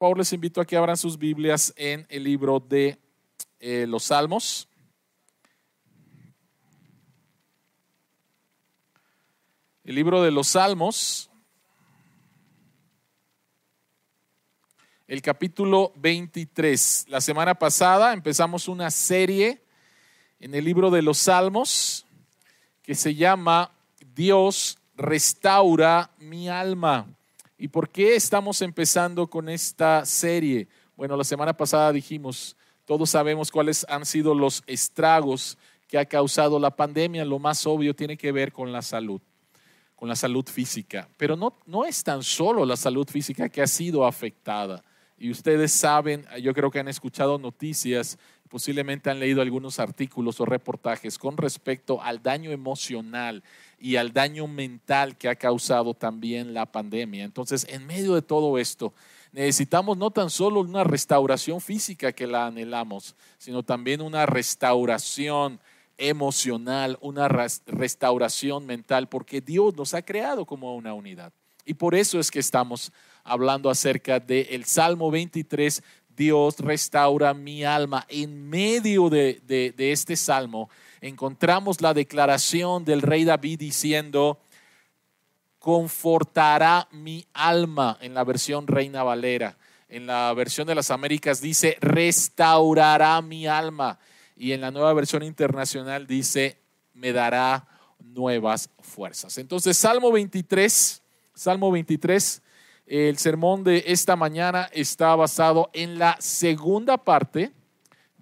Favor, les invito a que abran sus Biblias en el libro de eh, los Salmos. El libro de los Salmos, el capítulo 23. La semana pasada empezamos una serie en el libro de los Salmos que se llama Dios restaura mi alma. ¿Y por qué estamos empezando con esta serie? Bueno, la semana pasada dijimos, todos sabemos cuáles han sido los estragos que ha causado la pandemia. Lo más obvio tiene que ver con la salud, con la salud física. Pero no, no es tan solo la salud física que ha sido afectada. Y ustedes saben, yo creo que han escuchado noticias, posiblemente han leído algunos artículos o reportajes con respecto al daño emocional y al daño mental que ha causado también la pandemia. Entonces, en medio de todo esto, necesitamos no tan solo una restauración física que la anhelamos, sino también una restauración emocional, una restauración mental, porque Dios nos ha creado como una unidad. Y por eso es que estamos hablando acerca del Salmo 23, Dios restaura mi alma. En medio de, de este salmo encontramos la declaración del rey David diciendo, confortará mi alma en la versión Reina Valera. En la versión de las Américas dice, restaurará mi alma. Y en la nueva versión internacional dice, me dará nuevas fuerzas. Entonces, Salmo 23, Salmo 23, el sermón de esta mañana está basado en la segunda parte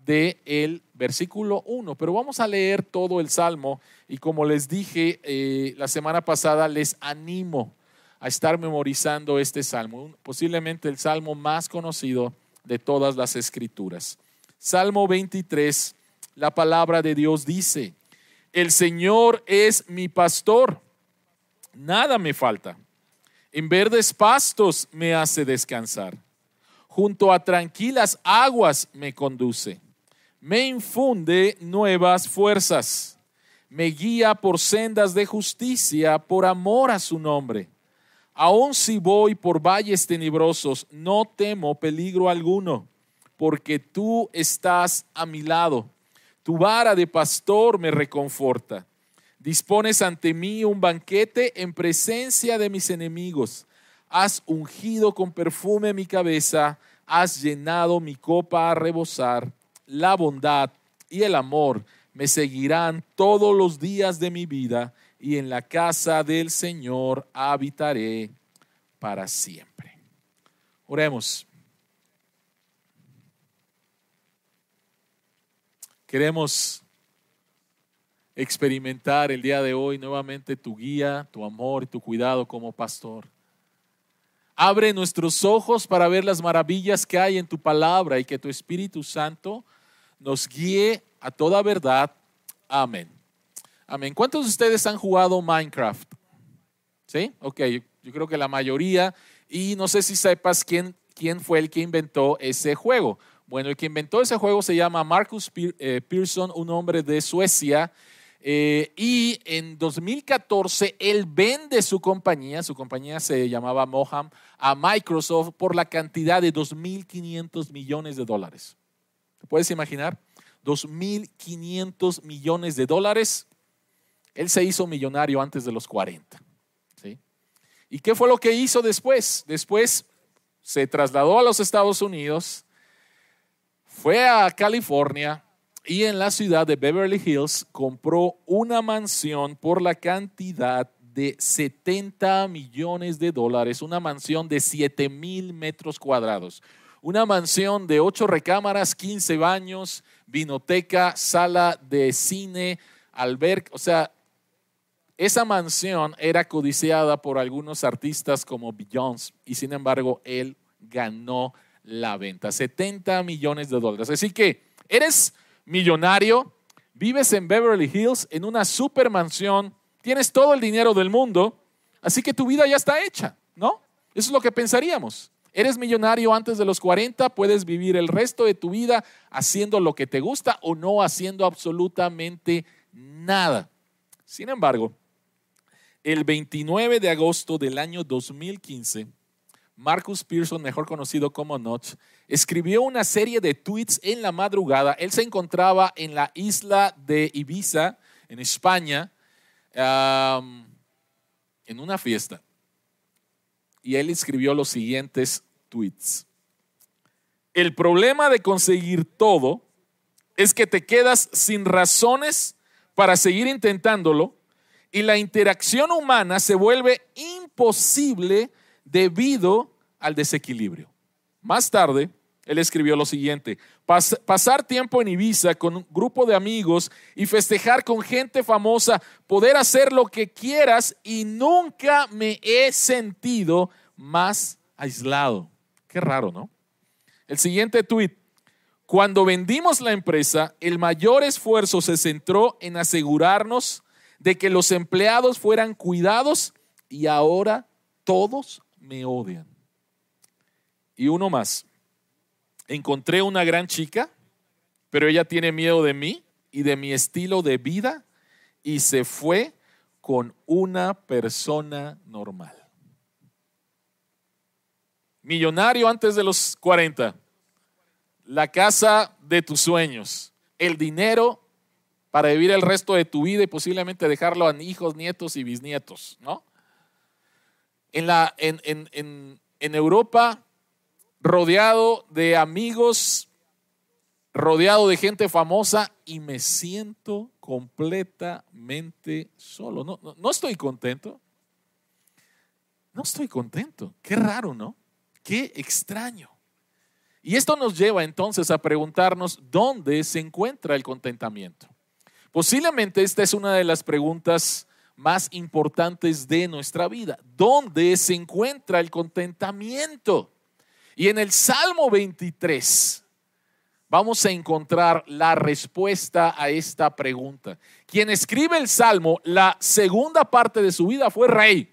del el versículo 1. Pero vamos a leer todo el Salmo y como les dije eh, la semana pasada, les animo a estar memorizando este Salmo, posiblemente el Salmo más conocido de todas las escrituras. Salmo 23, la palabra de Dios dice, el Señor es mi pastor, nada me falta. En verdes pastos me hace descansar. Junto a tranquilas aguas me conduce me infunde nuevas fuerzas, me guía por sendas de justicia por amor a su nombre. Aun si voy por valles tenebrosos, no temo peligro alguno, porque tú estás a mi lado. Tu vara de pastor me reconforta. Dispones ante mí un banquete en presencia de mis enemigos. Has ungido con perfume mi cabeza, has llenado mi copa a rebosar la bondad y el amor me seguirán todos los días de mi vida y en la casa del Señor habitaré para siempre. Oremos. Queremos experimentar el día de hoy nuevamente tu guía, tu amor y tu cuidado como pastor. Abre nuestros ojos para ver las maravillas que hay en tu palabra y que tu Espíritu Santo nos guíe a toda verdad. Amén. Amén. ¿Cuántos de ustedes han jugado Minecraft? ¿Sí? Ok, yo creo que la mayoría. Y no sé si sepas quién, quién fue el que inventó ese juego. Bueno, el que inventó ese juego se llama Marcus eh, Pearson, un hombre de Suecia. Eh, y en 2014 él vende su compañía, su compañía se llamaba Moham, a Microsoft por la cantidad de 2.500 millones de dólares. ¿Te puedes imaginar? 2.500 millones de dólares. Él se hizo millonario antes de los 40. ¿sí? ¿Y qué fue lo que hizo después? Después se trasladó a los Estados Unidos, fue a California y en la ciudad de Beverly Hills compró una mansión por la cantidad de 70 millones de dólares, una mansión de 7 mil metros cuadrados una mansión de ocho recámaras, 15 baños, vinoteca, sala de cine, alberca, o sea, esa mansión era codiciada por algunos artistas como Beyoncé y sin embargo él ganó la venta, 70 millones de dólares. Así que eres millonario, vives en Beverly Hills en una super mansión, tienes todo el dinero del mundo, así que tu vida ya está hecha, ¿no? Eso es lo que pensaríamos. Eres millonario antes de los 40, puedes vivir el resto de tu vida haciendo lo que te gusta o no haciendo absolutamente nada. Sin embargo, el 29 de agosto del año 2015, Marcus Pearson, mejor conocido como Notch, escribió una serie de tweets en la madrugada. Él se encontraba en la isla de Ibiza, en España, en una fiesta. Y él escribió los siguientes tweets. El problema de conseguir todo es que te quedas sin razones para seguir intentándolo y la interacción humana se vuelve imposible debido al desequilibrio. Más tarde, él escribió lo siguiente, pasar tiempo en Ibiza con un grupo de amigos y festejar con gente famosa, poder hacer lo que quieras y nunca me he sentido más aislado. Qué raro, ¿no? El siguiente tuit, cuando vendimos la empresa, el mayor esfuerzo se centró en asegurarnos de que los empleados fueran cuidados y ahora todos me odian. Y uno más. Encontré una gran chica, pero ella tiene miedo de mí y de mi estilo de vida y se fue con una persona normal. Millonario antes de los 40 la casa de tus sueños, el dinero para vivir el resto de tu vida y posiblemente dejarlo a hijos, nietos y bisnietos, ¿no? En, la, en, en, en Europa, rodeado de amigos, rodeado de gente famosa y me siento completamente solo. No, no, no, estoy contento. No estoy contento. Qué raro, ¿no? Qué extraño. Y esto nos lleva entonces a preguntarnos dónde se encuentra el contentamiento. Posiblemente esta es una de las preguntas más importantes de nuestra vida. ¿Dónde se encuentra el contentamiento? Y en el Salmo 23 vamos a encontrar la respuesta a esta pregunta. Quien escribe el Salmo, la segunda parte de su vida fue rey.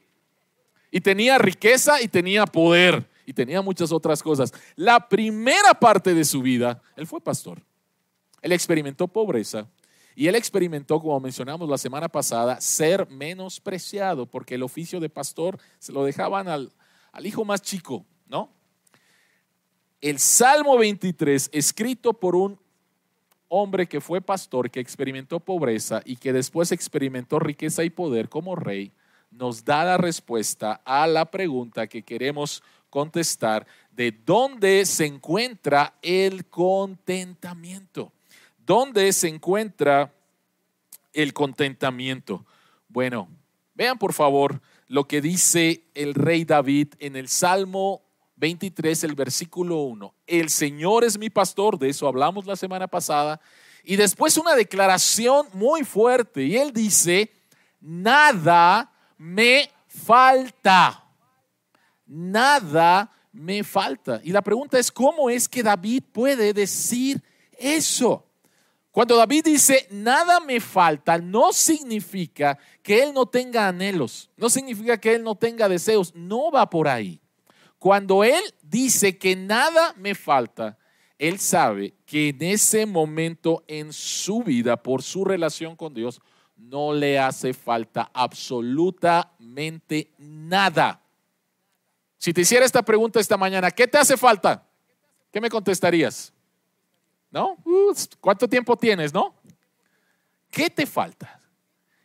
Y tenía riqueza y tenía poder y tenía muchas otras cosas. La primera parte de su vida, él fue pastor. Él experimentó pobreza y él experimentó, como mencionamos la semana pasada, ser menospreciado porque el oficio de pastor se lo dejaban al, al hijo más chico, ¿no? El Salmo 23, escrito por un hombre que fue pastor, que experimentó pobreza y que después experimentó riqueza y poder como rey, nos da la respuesta a la pregunta que queremos contestar de dónde se encuentra el contentamiento. ¿Dónde se encuentra el contentamiento? Bueno, vean por favor lo que dice el rey David en el Salmo 23, el versículo 1. El Señor es mi pastor, de eso hablamos la semana pasada. Y después una declaración muy fuerte. Y él dice, nada me falta nada me falta. Y la pregunta es, ¿cómo es que David puede decir eso? Cuando David dice, nada me falta, no significa que él no tenga anhelos, no significa que él no tenga deseos, no va por ahí. Cuando él dice que nada me falta, él sabe que en ese momento en su vida, por su relación con Dios, no le hace falta absolutamente nada. Si te hiciera esta pregunta esta mañana, ¿qué te hace falta? ¿Qué me contestarías? ¿No? ¿Cuánto tiempo tienes, no? ¿Qué te falta?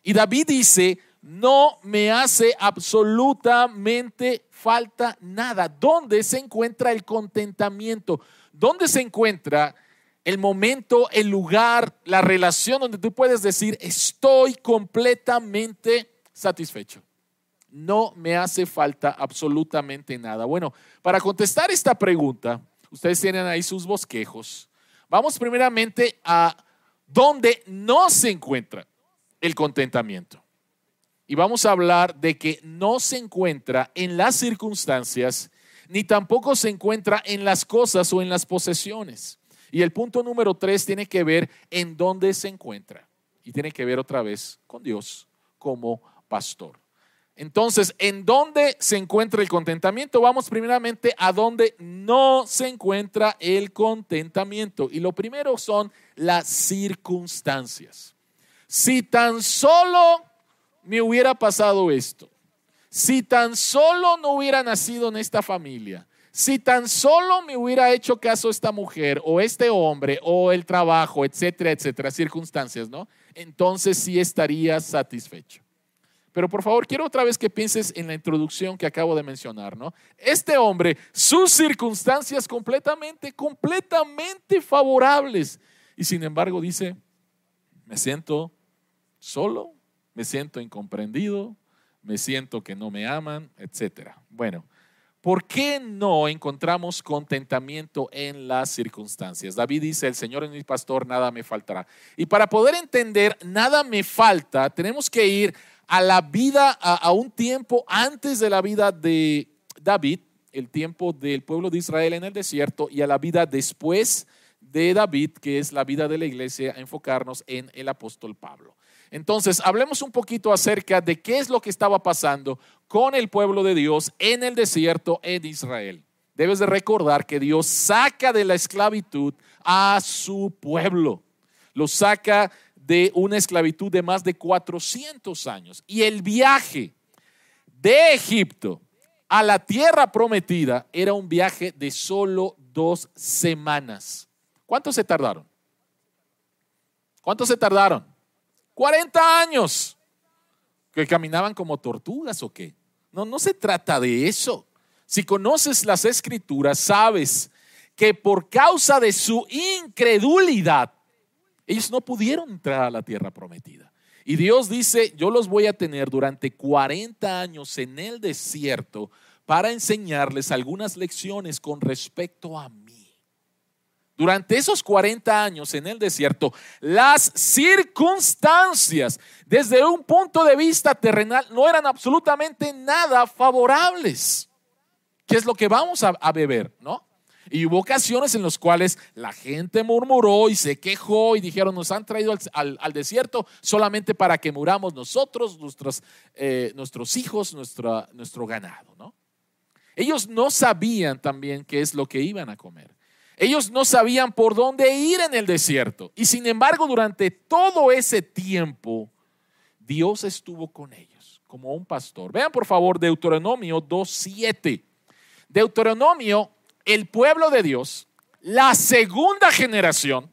Y David dice, no me hace absolutamente falta nada. ¿Dónde se encuentra el contentamiento? ¿Dónde se encuentra el momento, el lugar, la relación donde tú puedes decir, estoy completamente satisfecho? No me hace falta absolutamente nada. Bueno, para contestar esta pregunta, ustedes tienen ahí sus bosquejos. Vamos primeramente a dónde no se encuentra el contentamiento. Y vamos a hablar de que no se encuentra en las circunstancias, ni tampoco se encuentra en las cosas o en las posesiones. Y el punto número tres tiene que ver en dónde se encuentra. Y tiene que ver otra vez con Dios como pastor. Entonces, ¿en dónde se encuentra el contentamiento? Vamos primeramente a dónde no se encuentra el contentamiento. Y lo primero son las circunstancias. Si tan solo me hubiera pasado esto, si tan solo no hubiera nacido en esta familia, si tan solo me hubiera hecho caso esta mujer o este hombre o el trabajo, etcétera, etcétera, circunstancias, ¿no? Entonces sí estaría satisfecho. Pero por favor, quiero otra vez que pienses en la introducción que acabo de mencionar, ¿no? Este hombre, sus circunstancias completamente, completamente favorables. Y sin embargo dice, me siento solo, me siento incomprendido, me siento que no me aman, etc. Bueno, ¿por qué no encontramos contentamiento en las circunstancias? David dice, el Señor es mi pastor, nada me faltará. Y para poder entender, nada me falta, tenemos que ir a la vida, a, un tiempo antes de la vida de David, el tiempo del pueblo de Israel en el desierto, y a la vida después de David, que es la vida de la iglesia, enfocarnos en el apóstol Pablo. Entonces, hablemos un poquito acerca de qué es lo que estaba pasando con el pueblo de Dios en el desierto en Israel. Debes de recordar que Dios saca de la esclavitud a su pueblo. Lo saca de una esclavitud de más de 400 años. Y el viaje de Egipto a la tierra prometida era un viaje de solo dos semanas. ¿Cuántos se tardaron? ¿Cuántos se tardaron? 40 años. ¿Que caminaban como tortugas o qué? No, no se trata de eso. Si conoces las escrituras, sabes que por causa de su incredulidad, ellos no pudieron entrar a la tierra prometida. Y Dios dice, yo los voy a tener durante 40 años en el desierto para enseñarles algunas lecciones con respecto a mí. Durante esos 40 años en el desierto, las circunstancias desde un punto de vista terrenal no eran absolutamente nada favorables. ¿Qué es lo que vamos a, beber? ¿No? Y hubo ocasiones en las cuales la gente murmuró y se quejó y dijeron, nos han traído al, desierto solamente para que muramos nosotros, nuestros, eh, nuestros hijos, nuestro ganado. ¿no? Ellos no sabían también qué es lo que iban a comer. Ellos no sabían por dónde ir en el desierto. Y sin embargo, durante todo ese tiempo, Dios estuvo con ellos como un pastor. Vean por favor Deuteronomio 2.7. Deuteronomio el pueblo de Dios, la segunda generación,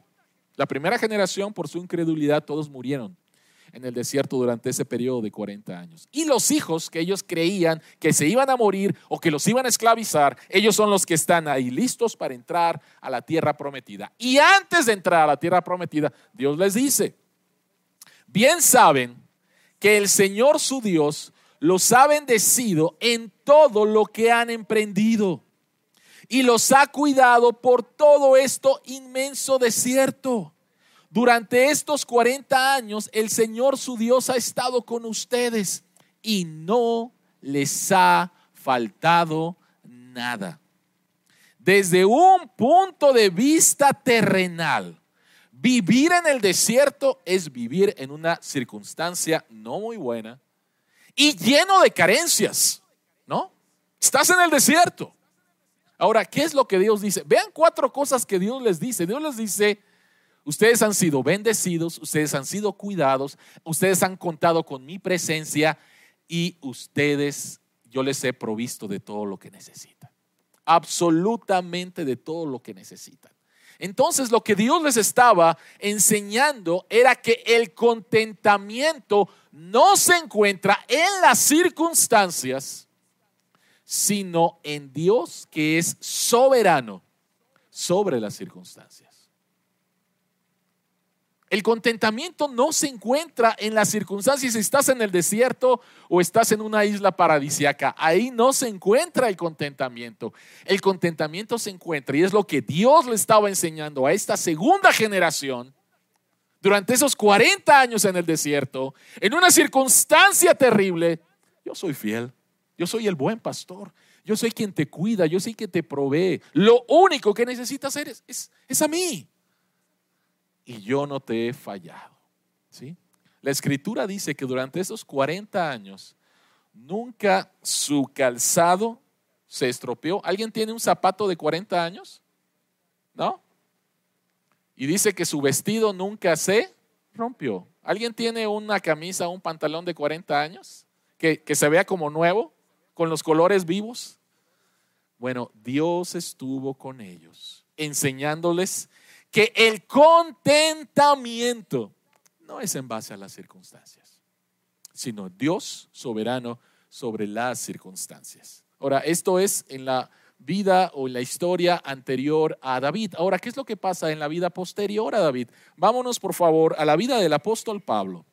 la primera generación por su incredulidad todos murieron en el desierto durante ese periodo de 40 años. Y los hijos que ellos creían que se iban a morir o que los iban a esclavizar, ellos son los que están ahí listos para entrar a la tierra prometida. Y antes de entrar a la tierra prometida, Dios les dice, bien saben que el Señor su Dios los ha bendecido en todo lo que han emprendido y los ha cuidado por todo esto inmenso desierto. Durante estos 40 años el Señor su Dios ha estado con ustedes y no les ha faltado nada. Desde un punto de vista terrenal, vivir en el desierto es vivir en una circunstancia no muy buena y lleno de carencias, ¿no? Estás en el desierto. Ahora, ¿qué es lo que Dios dice? Vean cuatro cosas que Dios les dice. Dios les dice, ustedes han sido bendecidos, ustedes han sido cuidados, ustedes han contado con mi presencia y ustedes, yo les he provisto de todo lo que necesitan. Absolutamente de todo lo que necesitan. Entonces lo que Dios les estaba enseñando era que el contentamiento no se encuentra en las circunstancias, sino en Dios que es soberano sobre las circunstancias. El contentamiento no se encuentra en las circunstancias. Si estás en el desierto o estás en una isla paradisiaca, ahí no se encuentra el contentamiento. El contentamiento se encuentra, y es lo que Dios le estaba enseñando a esta segunda generación durante esos 40 años en el desierto, en una circunstancia terrible. Yo soy fiel. Yo soy el buen pastor. Yo soy quien te cuida. Yo soy quien te provee. Lo único que necesitas hacer es, es, a mí. Y yo no te he fallado. ¿sí? La escritura dice que durante esos 40 años nunca su calzado se estropeó. ¿Alguien tiene un zapato de 40 años? ¿No? Y dice que su vestido nunca se rompió. ¿Alguien tiene una camisa un pantalón de 40 años? que, que se vea como nuevo, con los colores vivos. Bueno, Dios estuvo con ellos, enseñándoles que el contentamiento no es en base a las circunstancias, sino Dios soberano sobre las circunstancias. Ahora, esto es en la vida o en la historia anterior a David. Ahora, ¿qué es lo que pasa en la vida posterior a David? Vámonos, por favor, a la vida del apóstol Pablo.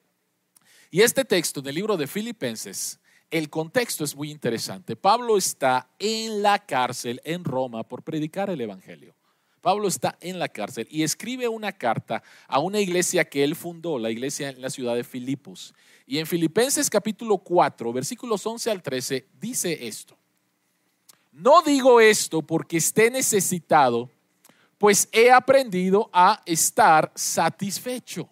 Y este texto del libro de Filipenses, el contexto es muy interesante. Pablo está en la cárcel en Roma por predicar el Evangelio. Pablo está en la cárcel y escribe una carta a una iglesia que él fundó, la iglesia en la ciudad de Filipos. Y en Filipenses capítulo 4, versículos 11 al 13, dice esto. No digo esto porque esté necesitado, pues he aprendido a estar satisfecho.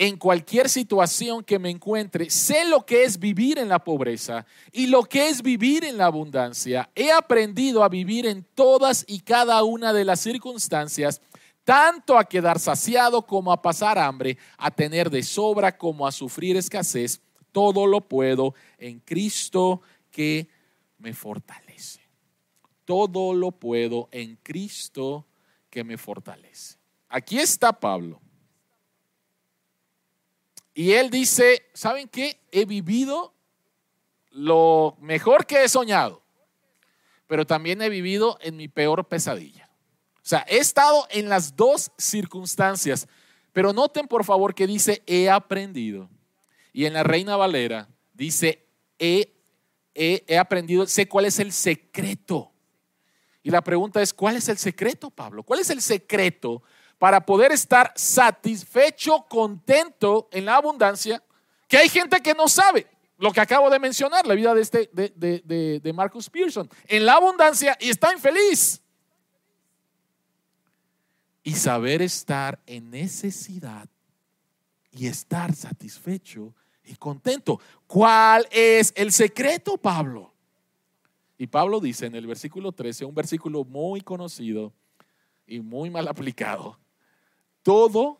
En cualquier situación que me encuentre, sé lo que es vivir en la pobreza y lo que es vivir en la abundancia. He aprendido a vivir en todas y cada una de las circunstancias, tanto a quedar saciado como a pasar hambre, a tener de sobra como a sufrir escasez. Todo lo puedo en Cristo que me fortalece. Todo lo puedo en Cristo que me fortalece. Aquí está Pablo. Y él dice, ¿saben qué? He vivido lo mejor que he soñado, pero también he vivido en mi peor pesadilla. O sea, he estado en las dos circunstancias, pero noten por favor que dice he aprendido. Y en la Reina Valera dice he he, aprendido, sé cuál es el secreto. Y la pregunta es, ¿cuál es el secreto, Pablo? ¿Cuál es el secreto para poder estar satisfecho, contento en la abundancia? Que hay gente que no sabe lo que acabo de mencionar, la vida de, este, de, de Marcus Pearson, en la abundancia y está infeliz. Y saber estar en necesidad y estar satisfecho y contento. ¿Cuál es el secreto, Pablo? Y Pablo dice en el versículo 13, un versículo muy conocido y muy mal aplicado, todo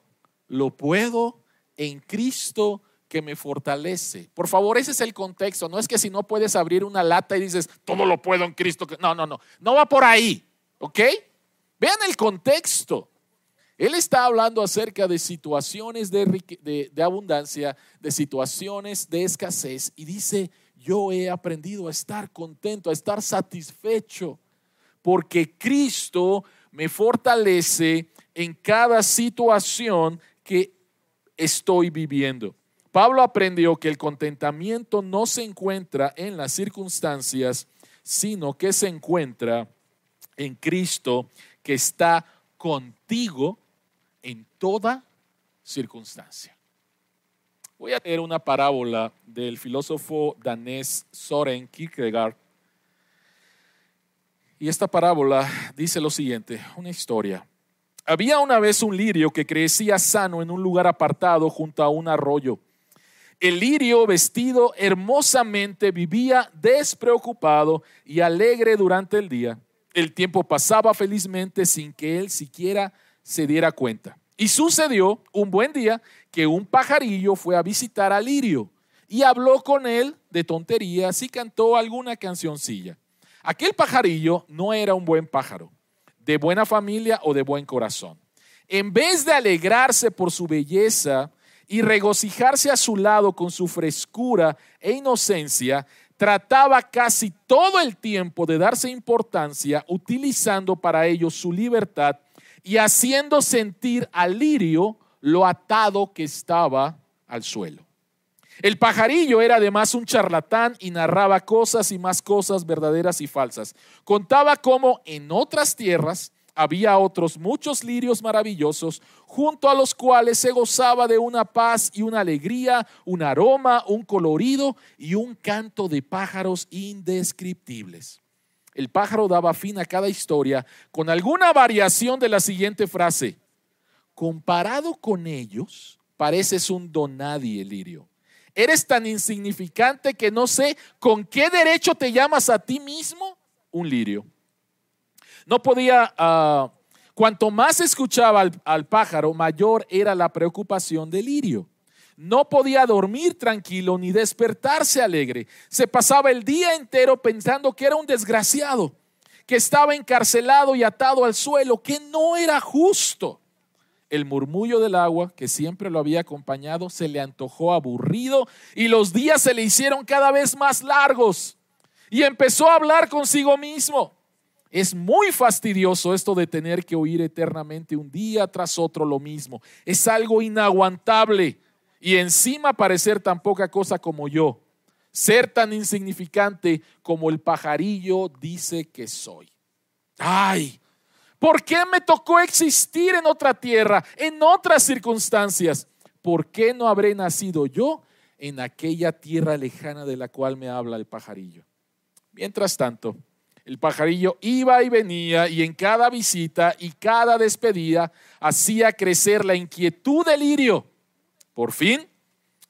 lo puedo en Cristo que me fortalece. Por favor, ese es el contexto. No es que si no puedes abrir una lata y dices, todo lo puedo en Cristo. No, no, no. No va por ahí. ¿Ok? Vean el contexto. Él está hablando acerca de situaciones de, abundancia, de situaciones de escasez y dice, yo he aprendido a estar contento, a estar satisfecho, porque Cristo me fortalece en cada situación que estoy viviendo. Pablo aprendió que el contentamiento no se encuentra en las circunstancias, sino que se encuentra en Cristo que está contigo en toda circunstancia. Voy a leer una parábola del filósofo danés Soren Kierkegaard. Y esta parábola dice lo siguiente, una historia. Había una vez un lirio que crecía sano en un lugar apartado junto a un arroyo. El lirio, vestido hermosamente, vivía despreocupado y alegre durante el día. El tiempo pasaba felizmente sin que él siquiera se diera cuenta. Y sucedió un buen día que un pajarillo fue a visitar a Lirio y habló con él de tonterías y cantó alguna cancioncilla. Aquel pajarillo no era un buen pájaro, de buena familia o de buen corazón. En vez de alegrarse por su belleza y regocijarse a su lado con su frescura e inocencia, trataba casi todo el tiempo de darse importancia utilizando para ello su libertad y haciendo sentir al lirio lo atado que estaba al suelo. El pajarillo era además un charlatán y narraba cosas y más cosas verdaderas y falsas. Contaba cómo en otras tierras había otros muchos lirios maravillosos, junto a los cuales se gozaba de una paz y una alegría, un aroma, un colorido y un canto de pájaros indescriptibles. El pájaro daba fin a cada historia con alguna variación de la siguiente frase. Comparado con ellos, pareces un donadie, Lirio. Eres tan insignificante que no sé con qué derecho te llamas a ti mismo un lirio. No podía, ah, cuanto más escuchaba al, al pájaro, mayor era la preocupación del lirio. no podía dormir tranquilo ni despertarse alegre. Se pasaba el día entero pensando que era un desgraciado, que estaba encarcelado y atado al suelo, que no era justo. El murmullo del agua, que siempre lo había acompañado, se le antojó aburrido y los días se le hicieron cada vez más largos. Y empezó a hablar consigo mismo. Es muy fastidioso esto de tener que oír eternamente un día tras otro lo mismo. Es algo inaguantable. Y encima parecer tan poca cosa como yo. Ser tan insignificante como el pajarillo dice que soy. Ay, ¿por qué me tocó existir en otra tierra, en otras circunstancias? ¿Por qué no habré nacido yo en aquella tierra lejana de la cual me habla el pajarillo? Mientras tanto, el pajarillo iba y venía y en cada visita y cada despedida hacía crecer la inquietud del lirio. Por fin,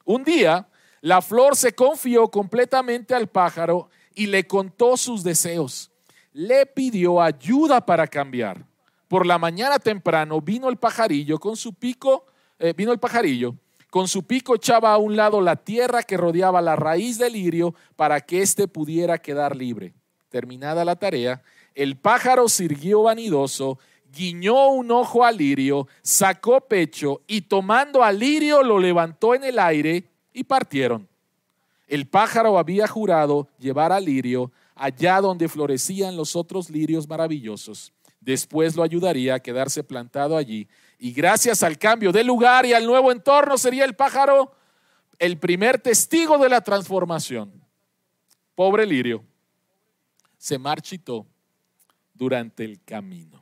un día, la flor se confió completamente al pájaro y le contó sus deseos. Le pidió ayuda para cambiar. Por la mañana temprano vino el pajarillo con su pico, eh, vino el pajarillo, con su pico echaba a un lado la tierra que rodeaba la raíz del lirio para que éste pudiera quedar libre. Terminada la tarea, el pájaro sirvió vanidoso, guiñó un ojo al lirio, sacó pecho y tomando al lirio lo levantó en el aire y partieron. El pájaro había jurado llevar al lirio allá donde florecían los otros lirios maravillosos. Después lo ayudaría a quedarse plantado allí y gracias al cambio de lugar y al nuevo entorno sería el pájaro el primer testigo de la transformación. Pobre lirio se marchitó durante el camino.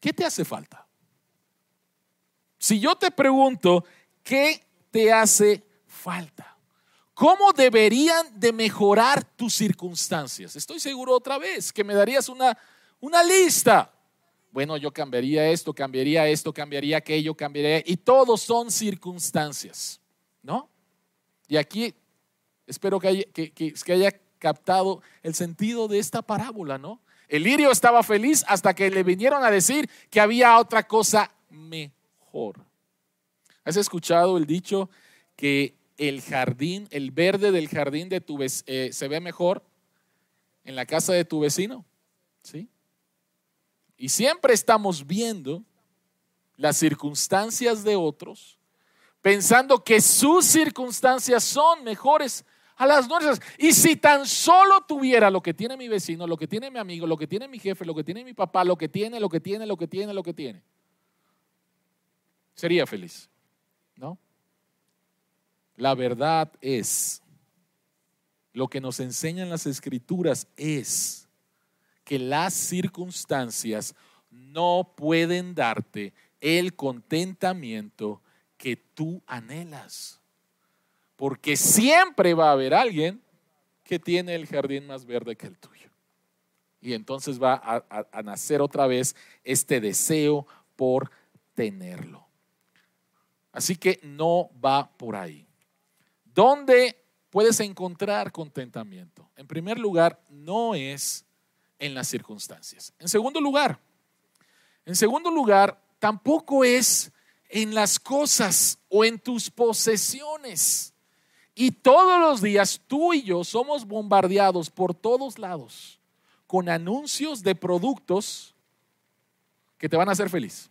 ¿Qué te hace falta? Si yo te pregunto, ¿qué te hace falta? ¿Cómo deberían de mejorar tus circunstancias? Estoy seguro otra vez que me darías una, una lista. Bueno, yo cambiaría esto, cambiaría esto, cambiaría aquello, cambiaría... Y todos son circunstancias, ¿no? Y aquí espero que haya, que, haya captado el sentido de esta parábola, ¿no? El lirio estaba feliz hasta que le vinieron a decir que había otra cosa mejor. ¿Has escuchado el dicho que el jardín, el verde del jardín de tu eh, se ve mejor en la casa de tu vecino? ¿Sí? Y siempre estamos viendo las circunstancias de otros pensando que sus circunstancias son mejores a las nuestras. Y si tan solo tuviera lo que tiene mi vecino, lo que tiene mi amigo, lo que tiene mi jefe, lo que tiene mi papá, lo que tiene, lo que tiene, lo que tiene, lo que tiene, sería feliz. ¿No? La verdad es, lo que nos enseñan las escrituras es que las circunstancias no pueden darte el contentamiento que tú anhelas. Porque siempre va a haber alguien que tiene el jardín más verde que el tuyo. Y entonces va a, nacer otra vez este deseo por tenerlo. Así que no va por ahí. ¿Dónde puedes encontrar contentamiento? En primer lugar, no es en las circunstancias. En segundo lugar, en segundo lugar, tampoco es en las cosas o en tus posesiones. Y todos los días tú y yo somos bombardeados por todos lados con anuncios de productos que te van a hacer feliz,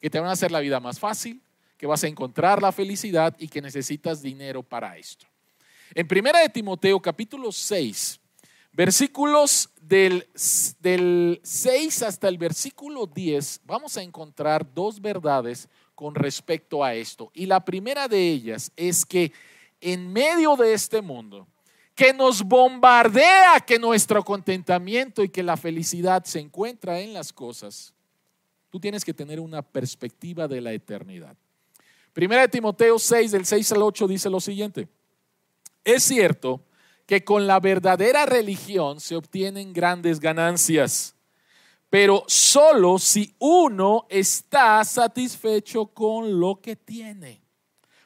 que te van a hacer la vida más fácil, que vas a encontrar la felicidad y que necesitas dinero para esto. En Primera de Timoteo capítulo 6, versículos del, del 6 hasta el versículo 10, vamos a encontrar dos verdades con respecto a esto. Y la primera de ellas es que en medio de este mundo, que nos bombardea que nuestro contentamiento y que la felicidad se encuentra en las cosas, tú tienes que tener una perspectiva de la eternidad. Primera de Timoteo 6, del 6 al 8 dice lo siguiente. Es cierto que con la verdadera religión se obtienen grandes ganancias pero solo si uno está satisfecho con lo que tiene.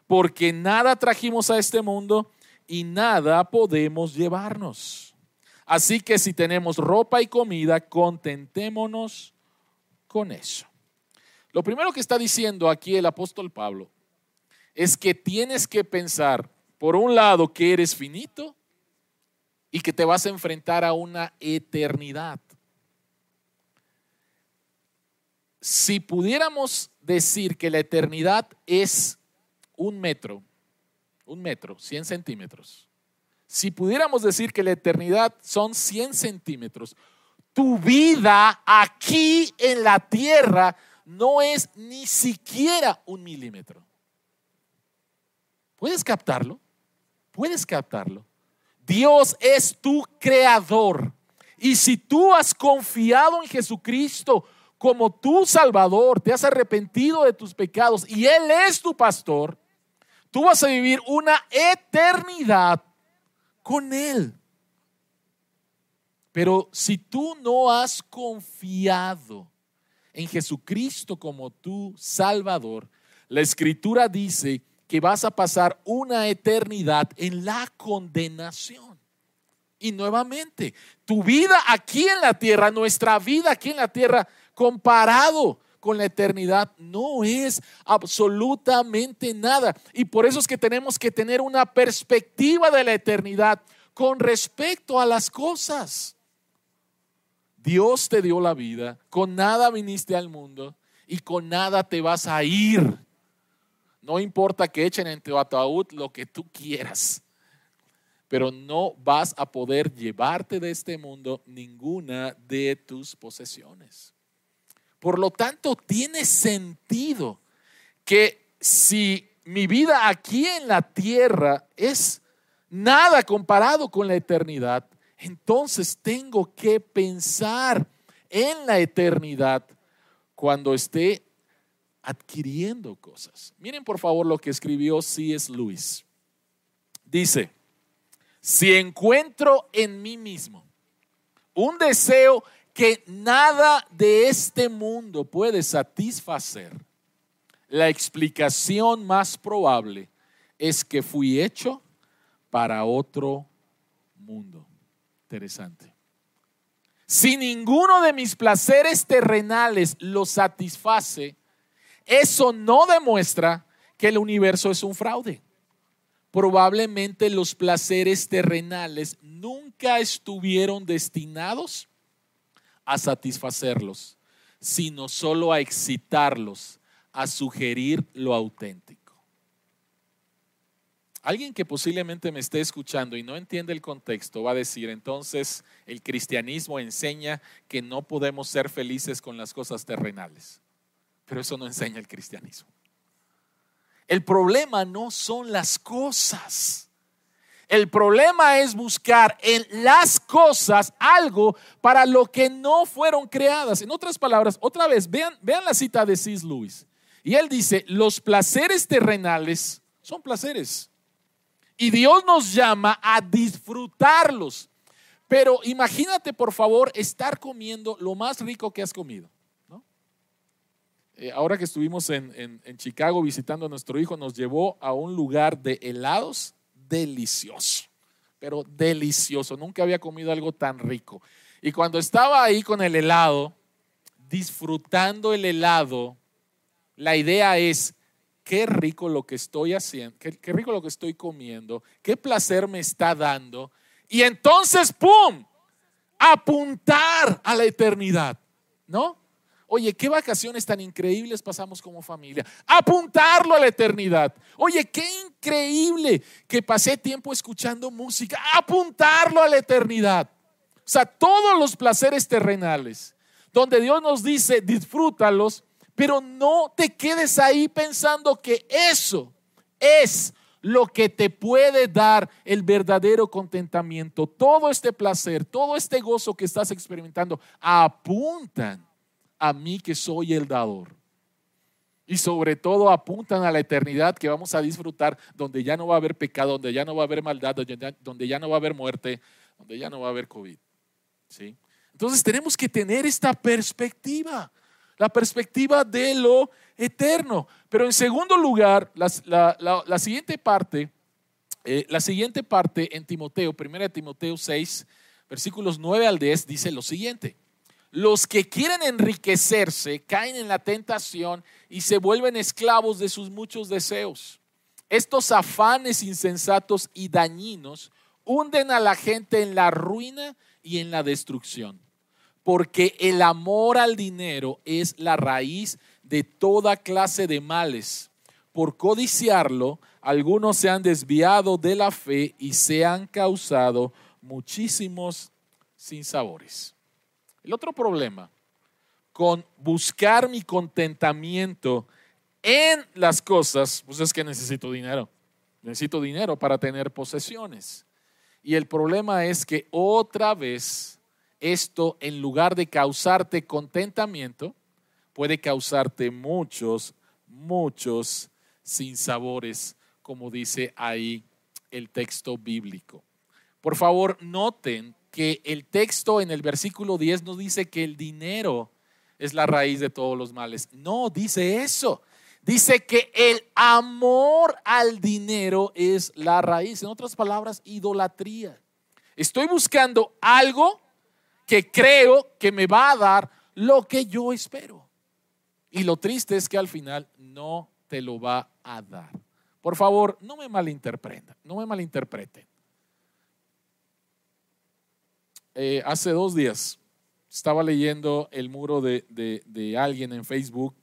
Porque nada trajimos a este mundo y nada podemos llevarnos. Así que si tenemos ropa y comida, contentémonos con eso. Lo primero que está diciendo aquí el apóstol Pablo es que tienes que pensar, por un lado, que eres finito y que te vas a enfrentar a una eternidad. Si pudiéramos decir que la eternidad es un metro, un metro, 100 centímetros, si pudiéramos decir que la eternidad son 100 centímetros, tu vida aquí en la tierra no es ni siquiera un milímetro. ¿Puedes captarlo? ¿Puedes captarlo? Dios es tu creador. Y si tú has confiado en Jesucristo como tu Salvador, te has arrepentido de tus pecados y Él es tu pastor, tú vas a vivir una eternidad con Él. Pero si tú no has confiado en Jesucristo como tu Salvador, la Escritura dice que vas a pasar una eternidad en la condenación. Y nuevamente, tu vida aquí en la tierra, nuestra vida aquí en la tierra, comparado con la eternidad, no es absolutamente nada. Y por eso es que tenemos que tener una perspectiva de la eternidad con respecto a las cosas. Dios te dio la vida, con nada viniste al mundo y con nada te vas a ir. No importa que echen en tu ataúd lo que tú quieras, pero no vas a poder llevarte de este mundo ninguna de tus posesiones. Por lo tanto, tiene sentido que si mi vida aquí en la tierra es nada comparado con la eternidad, entonces tengo que pensar en la eternidad cuando esté adquiriendo cosas. Miren por favor lo que escribió C.S. Lewis. Dice, si encuentro en mí mismo un deseo que nada de este mundo puede satisfacer, la explicación más probable es que fui hecho para otro mundo. Interesante. Si ninguno de mis placeres terrenales lo satisface, eso no demuestra que el universo es un fraude. Probablemente los placeres terrenales nunca estuvieron destinados a satisfacerlos, sino solo a excitarlos, a sugerir lo auténtico. Alguien que posiblemente me esté escuchando y no entiende el contexto va a decir, entonces el cristianismo enseña que no podemos ser felices con las cosas terrenales. Pero eso no enseña el cristianismo. El problema no son las cosas. El problema es buscar en las cosas algo para lo que no fueron creadas. En otras palabras, otra vez, vean, vean la cita de Cis Lewis. Y él dice, los placeres terrenales son placeres y Dios nos llama a disfrutarlos. Pero imagínate, por favor, estar comiendo lo más rico que has comido. Eh, ahora que estuvimos en, Chicago visitando a nuestro hijo, nos llevó a un lugar de helados delicioso, pero delicioso. Nunca había comido algo tan rico. Y cuando estaba ahí con el helado, disfrutando el helado, la idea es, qué rico lo que estoy haciendo, qué, rico lo que estoy comiendo, qué placer me está dando. Y entonces, ¡pum! Apuntar a la eternidad, ¿no? Oye, qué vacaciones tan increíbles pasamos como familia. Apuntarlo a la eternidad. Oye, qué increíble que pasé tiempo escuchando música. Apuntarlo a la eternidad. O sea, todos los placeres terrenales, donde Dios nos dice, disfrútalos, pero no te quedes ahí pensando que eso es lo que te puede dar el verdadero contentamiento. Todo este placer, todo este gozo que estás experimentando apuntan a mí que soy el dador. Y sobre todo apuntan a la eternidad que vamos a disfrutar, donde ya no va a haber pecado, donde ya no va a haber maldad, donde ya no va a haber muerte, donde ya no va a haber COVID. ¿Sí? Entonces tenemos que tener esta perspectiva la perspectiva de lo eterno. Pero en segundo lugar, la, siguiente parte, eh, la siguiente parte en Timoteo, 1 Timoteo 6, versículos 9 al 10, dice lo siguiente. Los que quieren enriquecerse caen en la tentación y se vuelven esclavos de sus muchos deseos. Estos afanes insensatos y dañinos hunden a la gente en la ruina y en la destrucción, porque el amor al dinero es la raíz de toda clase de males. Por codiciarlo, algunos se han desviado de la fe y se han causado muchísimos sinsabores. El otro problema con buscar mi contentamiento en las cosas, pues es que necesito dinero. Necesito dinero para tener posesiones. Y el problema es que otra vez esto, en lugar de causarte contentamiento, puede causarte muchos, muchos sinsabores, como dice ahí el texto bíblico. Por favor, noten que el texto en el versículo 10 nos dice que el dinero es la raíz de todos los males. No, dice eso. Dice que el amor al dinero es la raíz. En otras palabras, idolatría. Estoy buscando algo que creo que me va a dar lo que yo espero. Y lo triste es que al final no te lo va a dar. Por favor, no me malinterpreten, no me malinterpreten. Eh, hace dos días estaba leyendo el muro de alguien en Facebook,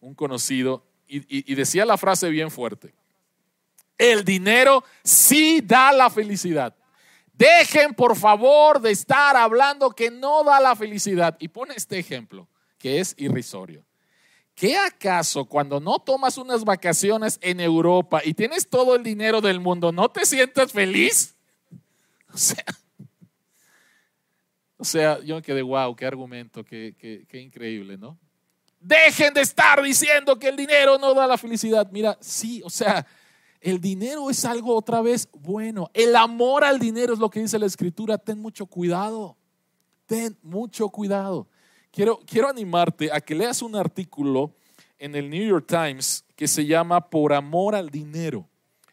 un conocido, y, decía la frase bien fuerte. El dinero sí da la felicidad. Dejen por favor de estar hablando que no da la felicidad. Y pone este ejemplo, que es irrisorio. ¿Qué acaso cuando no tomas unas vacaciones en Europa y tienes todo el dinero del mundo, no te sientes feliz? O sea, o sea yo me quedé, wow, qué argumento, qué, qué increíble, ¿no? Dejen de estar diciendo que el dinero no da la felicidad. Mira, sí, o sea, el dinero es algo otra vez bueno. El amor al dinero es lo que dice la escritura. Ten mucho cuidado. Ten mucho cuidado. Quiero, quiero animarte a que leas un artículo en el New York Times que se llama Por amor al dinero,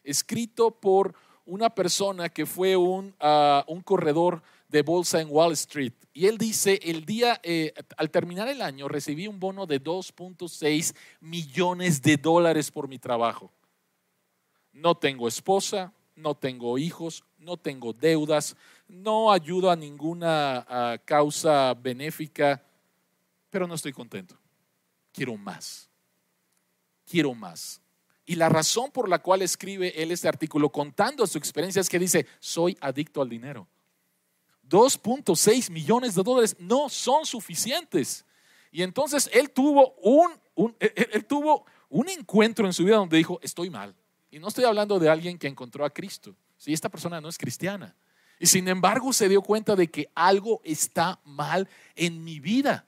escrito por una persona que fue un, ah, un corredor de bolsa en Wall Street. Y él dice, el día, eh, al terminar el año, recibí un bono de 2.6 millones de dólares por mi trabajo. No tengo esposa, no tengo hijos, no tengo deudas, no ayudo a ninguna causa benéfica, pero no estoy contento. Quiero más. Quiero más. Y la razón por la cual escribe él este artículo contando su experiencia es que dice, soy adicto al dinero. 2.6 millones de dólares no son suficientes. Y entonces él tuvo un, él, tuvo un encuentro en su vida donde dijo, estoy mal. Y no estoy hablando de alguien que encontró a Cristo. Si esta persona no es cristiana. Y sin embargo se dio cuenta de que algo está mal en mi vida.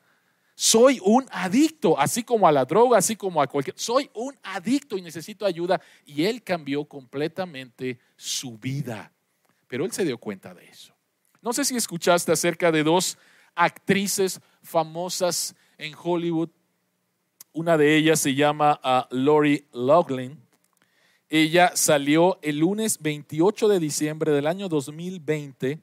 Soy un adicto, así como a la droga, así como a cualquier... Soy un adicto y necesito ayuda. Y él cambió completamente su vida. Pero él se dio cuenta de eso. No sé si escuchaste acerca de dos actrices famosas en Hollywood. Una de ellas se llama uh, Lori Loughlin. Ella salió el lunes 28 de diciembre del año 2020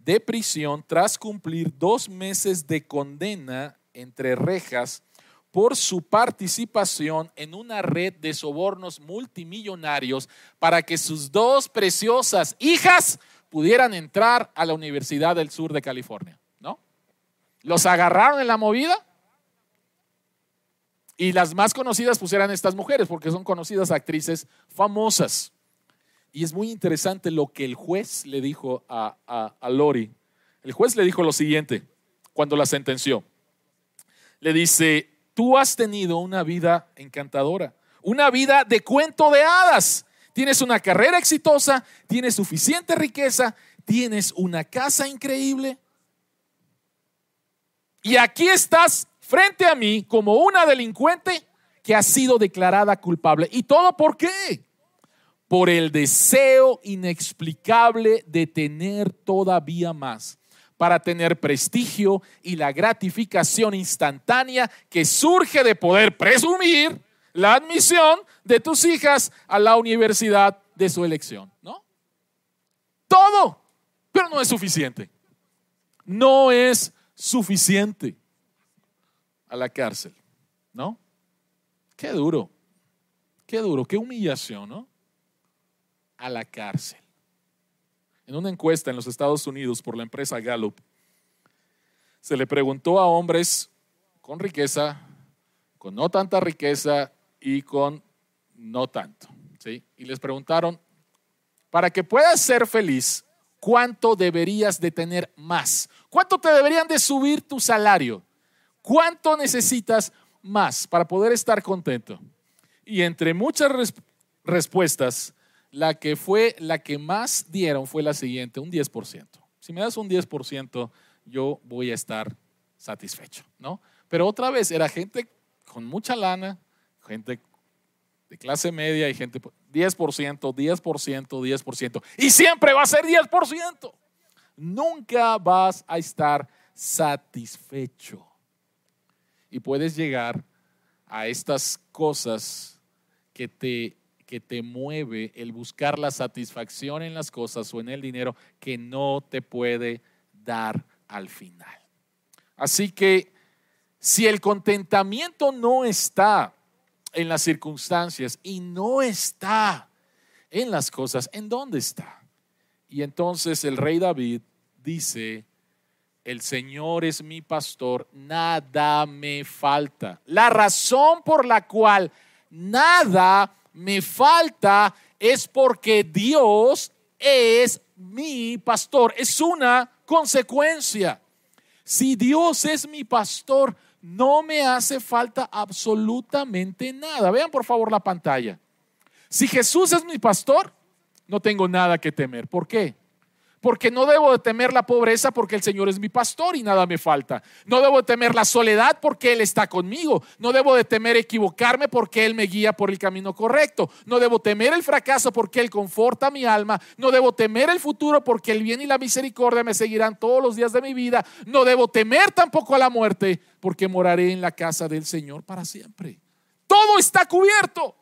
de prisión tras cumplir dos meses de condena entre rejas por su participación en una red de sobornos multimillonarios para que sus dos preciosas hijas pudieran entrar a la Universidad del Sur de California, ¿no? Los agarraron en la movida y las más conocidas pusieran estas mujeres porque son conocidas actrices famosas. Y es muy interesante lo que el juez le dijo a, a Lori. El juez le dijo lo siguiente cuando la sentenció. Le dice, tú has tenido una vida encantadora, una vida de cuento de hadas tienes una carrera exitosa, tienes suficiente riqueza, tienes una casa increíble. Y aquí estás frente a mí como una delincuente que ha sido declarada culpable. ¿Y todo por qué? Por el deseo inexplicable de tener todavía más, para tener prestigio y la gratificación instantánea que surge de poder presumir la admisión de tus hijas a la universidad de su elección, ¿no? Todo, pero no es suficiente. No es suficiente. a la cárcel, ¿no? Qué duro, qué duro, qué humillación, ¿no? A la cárcel. En una encuesta en los Estados Unidos por la empresa Gallup, se le preguntó a hombres con riqueza, con no tanta riqueza y con no tanto. ¿sí? Y les preguntaron, para que puedas ser feliz, ¿cuánto deberías de tener más? ¿Cuánto te deberían de subir tu salario? ¿Cuánto necesitas más para poder estar contento? Y entre muchas respuestas, la que fue la que más dieron fue la siguiente, un 10%. Si me das un 10%, yo voy a estar satisfecho, ¿no? Pero otra vez era gente con mucha lana, gente de clase media y gente 10%, 10%, 10%. Y siempre va a ser 10%. Nunca vas a estar satisfecho. Y puedes llegar a estas cosas que te, que te mueve el buscar la satisfacción en las cosas o en el dinero que no te puede dar al final. Así que si el contentamiento no está en las circunstancias y no está en las cosas, ¿en dónde está? Y entonces el rey David dice, el Señor es mi pastor, nada me falta. La razón por la cual nada me falta es porque Dios es mi pastor. Es una consecuencia. Si Dios es mi pastor, no me hace falta absolutamente nada. Vean por favor la pantalla. Si Jesús es mi pastor, no tengo nada que temer. ¿Por qué? Porque no debo de temer la pobreza porque el Señor es mi pastor y nada me falta. No debo de temer la soledad porque Él está conmigo. No debo de temer equivocarme porque Él me guía por el camino correcto. No debo temer el fracaso porque Él conforta mi alma. No debo temer el futuro porque el bien y la misericordia me seguirán todos los días de mi vida. No debo temer tampoco a la muerte porque moraré en la casa del Señor para siempre. Todo está cubierto.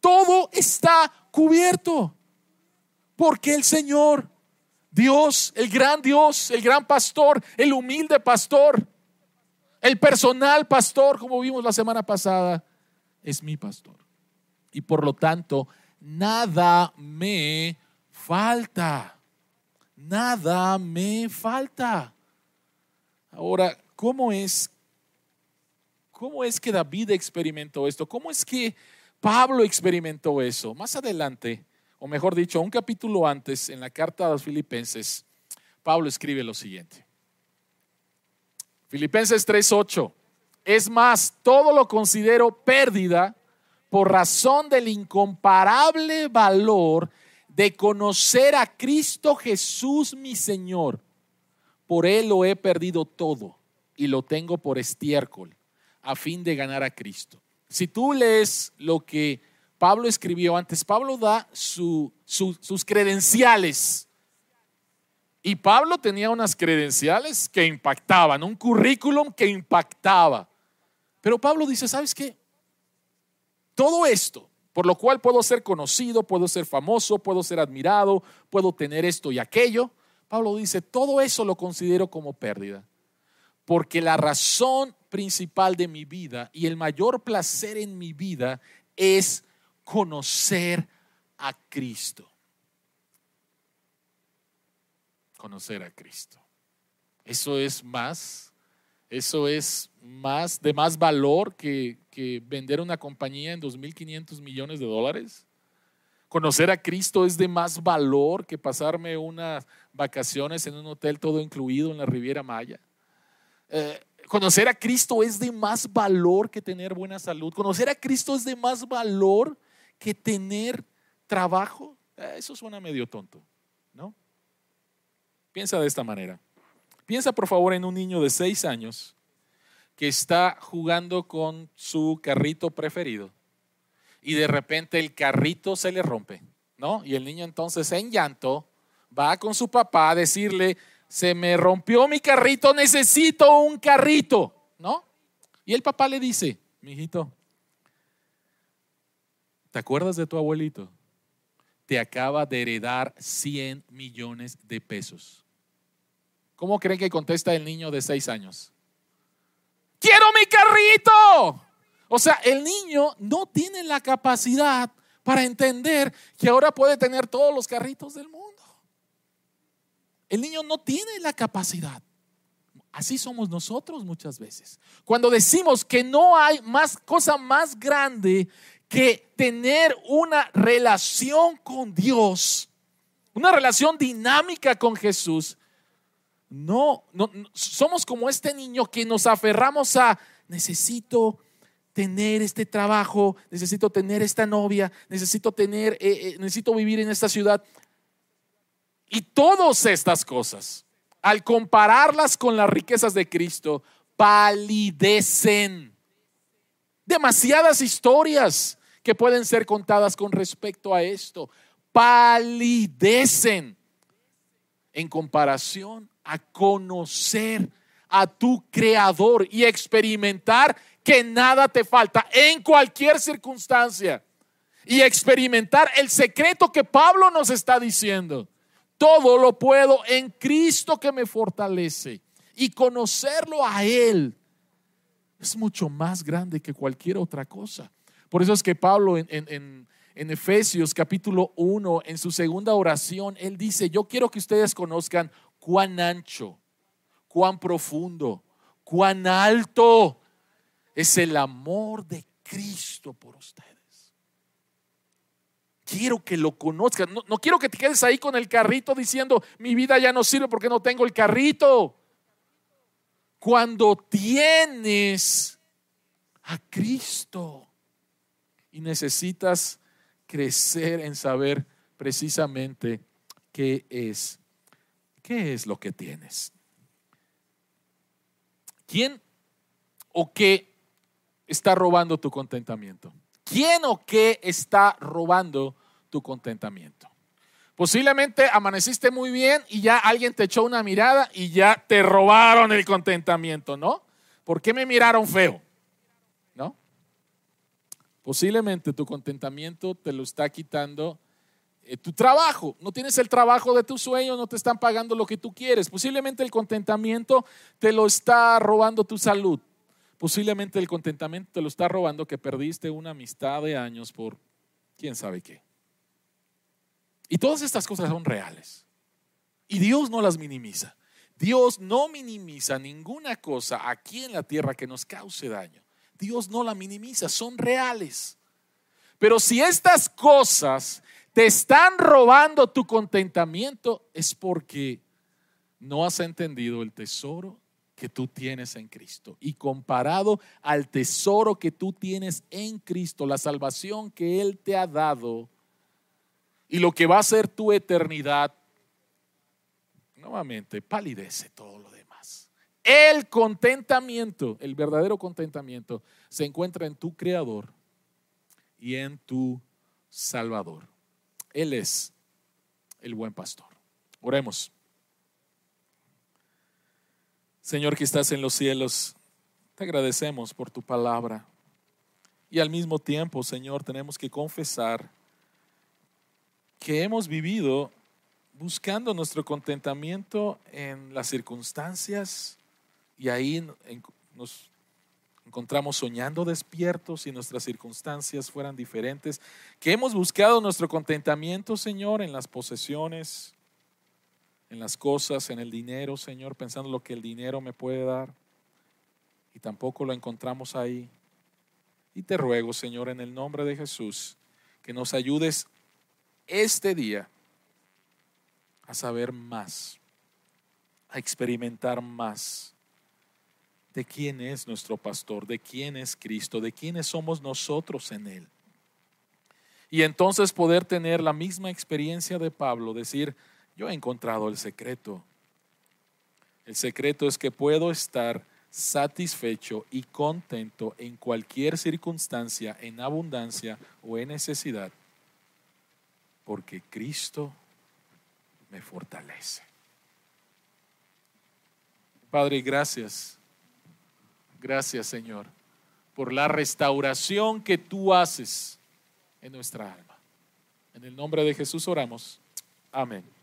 Todo está cubierto. Porque el Señor, Dios, el gran Dios, el gran pastor, el humilde pastor, el personal pastor, como vimos la semana pasada, es mi pastor. Y por lo tanto, nada me falta. Nada me falta. Ahora, ¿cómo es cómo es que David experimentó esto? ¿Cómo es que Pablo experimentó eso? Más adelante o mejor dicho, un capítulo antes, en la carta a los filipenses, Pablo escribe lo siguiente. Filipenses 3:8. Es más, todo lo considero pérdida por razón del incomparable valor de conocer a Cristo Jesús mi Señor. Por Él lo he perdido todo y lo tengo por estiércol, a fin de ganar a Cristo. Si tú lees lo que Pablo escribió antes, Pablo da sus credenciales. Y Pablo tenía unas credenciales que impactaban, un currículum que impactaba. Pero Pablo dice, ¿sabes qué? Todo esto, por lo cual puedo ser conocido, puedo ser famoso, puedo ser admirado, puedo tener esto y aquello. Pablo dice, todo eso lo considero como pérdida. Porque la razón principal de mi vida y el mayor placer en mi vida es conocer a Cristo. Conocer a Cristo. Eso es más, eso es más, de más valor que, que vender una compañía en 2.500 millones de dólares. Conocer a Cristo es de más valor que pasarme unas vacaciones en un hotel todo incluido en la Riviera Maya. Eh, conocer a Cristo es de más valor que tener buena salud. Conocer a Cristo es de más valor que tener trabajo, eh, eso suena medio tonto, ¿no? Piensa de esta manera. Piensa por favor en un niño de seis años que está jugando con su carrito preferido y de repente el carrito se le rompe, ¿no? Y el niño entonces en llanto va con su papá a decirle, se me rompió mi carrito, necesito un carrito, ¿no? Y el papá le dice, mi hijito, ¿Te acuerdas de tu abuelito? Te acaba de heredar 100 millones de pesos. ¿Cómo creen que contesta el niño de 6 años? quiero mi carrito. O sea, el niño no tiene la capacidad para entender que ahora puede tener todos los carritos del mundo. El niño no tiene la capacidad. Así somos nosotros muchas veces. Cuando decimos que no hay más cosa más grande que tener una relación con Dios, una relación dinámica con Jesús, no, no, somos como este niño que nos aferramos a necesito tener este trabajo, necesito tener esta novia, necesito tener, eh, eh, necesito vivir en esta ciudad. Y todas estas cosas, al compararlas con las riquezas de Cristo, palidecen. Demasiadas historias que pueden ser contadas con respecto a esto, palidecen en comparación a conocer a tu creador y experimentar que nada te falta en cualquier circunstancia y experimentar el secreto que Pablo nos está diciendo. Todo lo puedo en Cristo que me fortalece y conocerlo a Él es mucho más grande que cualquier otra cosa. Por eso es que Pablo en, Efesios capítulo 1, en su segunda oración, él dice, yo quiero que ustedes conozcan cuán ancho, cuán profundo, cuán alto es el amor de Cristo por ustedes. Quiero que lo conozcan. No, quiero que te quedes ahí con el carrito diciendo, mi vida ya no sirve porque no tengo el carrito. Cuando tienes a Cristo y necesitas crecer en saber precisamente qué es, qué es lo que tienes. ¿Quién o qué está robando tu contentamiento? ¿Quién o qué está robando tu contentamiento? Posiblemente amaneciste muy bien y ya alguien te echó una mirada y ya te robaron el contentamiento, ¿no? ¿Por qué me miraron feo? Posiblemente tu contentamiento te lo está quitando eh, tu trabajo. No tienes el trabajo de tu sueño, no te están pagando lo que tú quieres. Posiblemente el contentamiento te lo está robando tu salud. Posiblemente el contentamiento te lo está robando que perdiste una amistad de años por quién sabe qué. Y todas estas cosas son reales. Y Dios no las minimiza. Dios no minimiza ninguna cosa aquí en la tierra que nos cause daño. Dios no la minimiza, son reales. Pero si estas cosas te están robando tu contentamiento, es porque no has entendido el tesoro que tú tienes en Cristo. Y comparado al tesoro que tú tienes en Cristo, la salvación que Él te ha dado y lo que va a ser tu eternidad, nuevamente palidece todo lo demás. El contentamiento, el verdadero contentamiento, se encuentra en tu Creador y en tu Salvador. Él es el buen pastor. Oremos. Señor que estás en los cielos, te agradecemos por tu palabra. Y al mismo tiempo, Señor, tenemos que confesar que hemos vivido buscando nuestro contentamiento en las circunstancias y ahí nos encontramos soñando despiertos y nuestras circunstancias fueran diferentes, que hemos buscado nuestro contentamiento, Señor, en las posesiones, en las cosas, en el dinero, Señor, pensando lo que el dinero me puede dar. Y tampoco lo encontramos ahí. Y te ruego, Señor, en el nombre de Jesús, que nos ayudes este día a saber más, a experimentar más de quién es nuestro pastor, de quién es Cristo, de quiénes somos nosotros en Él. Y entonces poder tener la misma experiencia de Pablo, decir, yo he encontrado el secreto. El secreto es que puedo estar satisfecho y contento en cualquier circunstancia, en abundancia o en necesidad, porque Cristo me fortalece. Padre, gracias. Gracias, Señor, por la restauración que tú haces en nuestra alma. En el nombre de Jesús oramos. Amén.